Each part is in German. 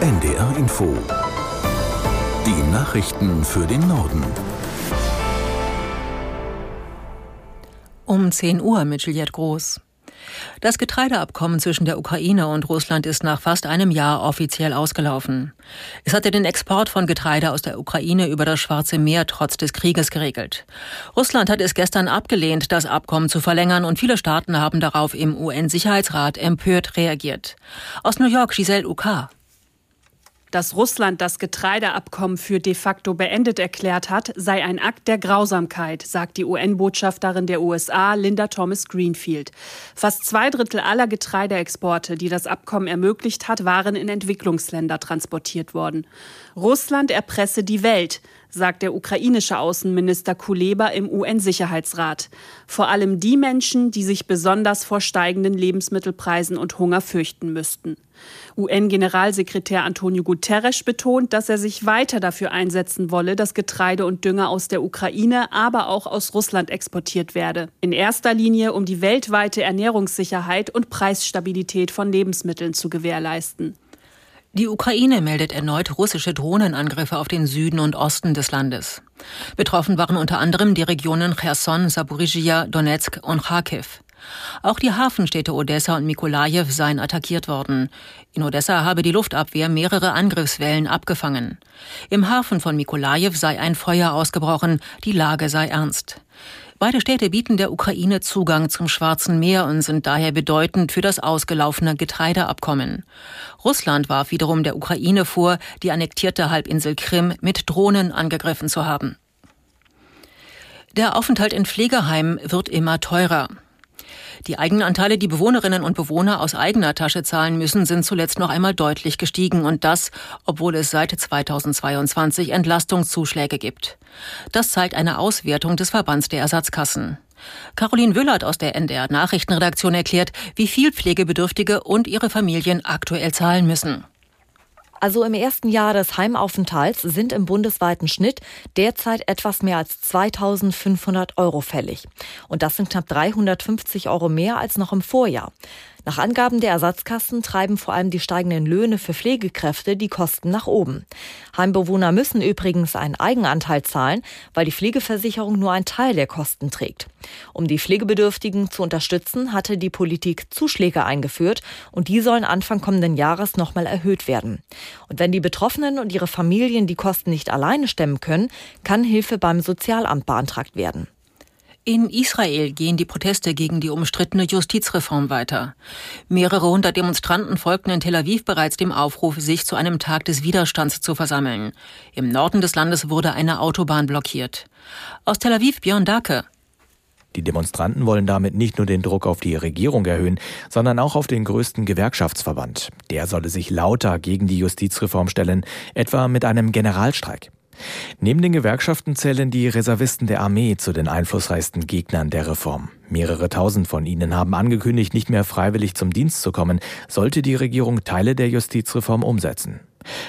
NDR Info. Die Nachrichten für den Norden. Um 10 Uhr mit Juliette Groß. Das Getreideabkommen zwischen der Ukraine und Russland ist nach fast einem Jahr offiziell ausgelaufen. Es hatte den Export von Getreide aus der Ukraine über das Schwarze Meer trotz des Krieges geregelt. Russland hat es gestern abgelehnt, das Abkommen zu verlängern und viele Staaten haben darauf im UN-Sicherheitsrat empört reagiert. Aus New York Giselle Uka dass Russland das Getreideabkommen für de facto beendet erklärt hat, sei ein Akt der Grausamkeit, sagt die UN-Botschafterin der USA Linda Thomas Greenfield. Fast zwei Drittel aller Getreideexporte, die das Abkommen ermöglicht hat, waren in Entwicklungsländer transportiert worden. Russland erpresse die Welt sagt der ukrainische Außenminister Kuleba im UN-Sicherheitsrat. Vor allem die Menschen, die sich besonders vor steigenden Lebensmittelpreisen und Hunger fürchten müssten. UN-Generalsekretär Antonio Guterres betont, dass er sich weiter dafür einsetzen wolle, dass Getreide und Dünger aus der Ukraine, aber auch aus Russland exportiert werde. In erster Linie, um die weltweite Ernährungssicherheit und Preisstabilität von Lebensmitteln zu gewährleisten. Die Ukraine meldet erneut russische Drohnenangriffe auf den Süden und Osten des Landes. Betroffen waren unter anderem die Regionen Cherson, Saporizhia, Donetsk und Kharkiv. Auch die Hafenstädte Odessa und Mikolajew seien attackiert worden. In Odessa habe die Luftabwehr mehrere Angriffswellen abgefangen. Im Hafen von Mikolajew sei ein Feuer ausgebrochen, die Lage sei ernst. Beide Städte bieten der Ukraine Zugang zum Schwarzen Meer und sind daher bedeutend für das ausgelaufene Getreideabkommen. Russland warf wiederum der Ukraine vor, die annektierte Halbinsel Krim mit Drohnen angegriffen zu haben. Der Aufenthalt in Pflegeheimen wird immer teurer. Die Eigenanteile, die Bewohnerinnen und Bewohner aus eigener Tasche zahlen müssen, sind zuletzt noch einmal deutlich gestiegen und das, obwohl es seit 2022 Entlastungszuschläge gibt. Das zeigt eine Auswertung des Verbands der Ersatzkassen. Caroline Wüllert aus der NDR Nachrichtenredaktion erklärt, wie viel Pflegebedürftige und ihre Familien aktuell zahlen müssen. Also im ersten Jahr des Heimaufenthalts sind im bundesweiten Schnitt derzeit etwas mehr als 2500 Euro fällig. Und das sind knapp 350 Euro mehr als noch im Vorjahr. Nach Angaben der Ersatzkassen treiben vor allem die steigenden Löhne für Pflegekräfte die Kosten nach oben. Heimbewohner müssen übrigens einen Eigenanteil zahlen, weil die Pflegeversicherung nur einen Teil der Kosten trägt. Um die Pflegebedürftigen zu unterstützen, hatte die Politik Zuschläge eingeführt und die sollen Anfang kommenden Jahres nochmal erhöht werden. Und wenn die Betroffenen und ihre Familien die Kosten nicht alleine stemmen können, kann Hilfe beim Sozialamt beantragt werden. In Israel gehen die Proteste gegen die umstrittene Justizreform weiter. Mehrere hundert Demonstranten folgten in Tel Aviv bereits dem Aufruf, sich zu einem Tag des Widerstands zu versammeln. Im Norden des Landes wurde eine Autobahn blockiert. Aus Tel Aviv Björn Dake. Die Demonstranten wollen damit nicht nur den Druck auf die Regierung erhöhen, sondern auch auf den größten Gewerkschaftsverband. Der solle sich lauter gegen die Justizreform stellen, etwa mit einem Generalstreik. Neben den Gewerkschaften zählen die Reservisten der Armee zu den einflussreichsten Gegnern der Reform. Mehrere tausend von ihnen haben angekündigt, nicht mehr freiwillig zum Dienst zu kommen, sollte die Regierung Teile der Justizreform umsetzen.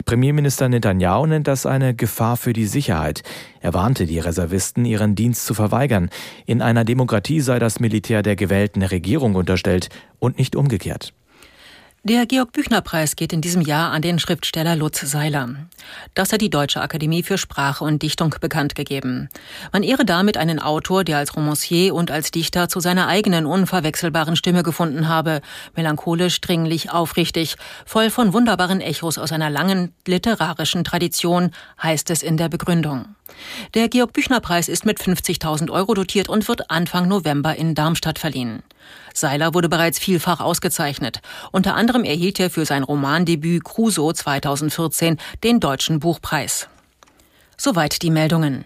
Premierminister Netanyahu nennt das eine Gefahr für die Sicherheit. Er warnte die Reservisten, ihren Dienst zu verweigern. In einer Demokratie sei das Militär der gewählten Regierung unterstellt und nicht umgekehrt. Der Georg-Büchner-Preis geht in diesem Jahr an den Schriftsteller Lutz Seiler. Das hat die Deutsche Akademie für Sprache und Dichtung bekannt gegeben. Man ehre damit einen Autor, der als Romancier und als Dichter zu seiner eigenen unverwechselbaren Stimme gefunden habe, melancholisch, dringlich, aufrichtig, voll von wunderbaren Echos aus einer langen literarischen Tradition, heißt es in der Begründung. Der Georg-Büchner-Preis ist mit 50.000 Euro dotiert und wird Anfang November in Darmstadt verliehen. Seiler wurde bereits vielfach ausgezeichnet. Unter anderem erhielt er für sein Romandebüt Crusoe 2014 den Deutschen Buchpreis. Soweit die Meldungen.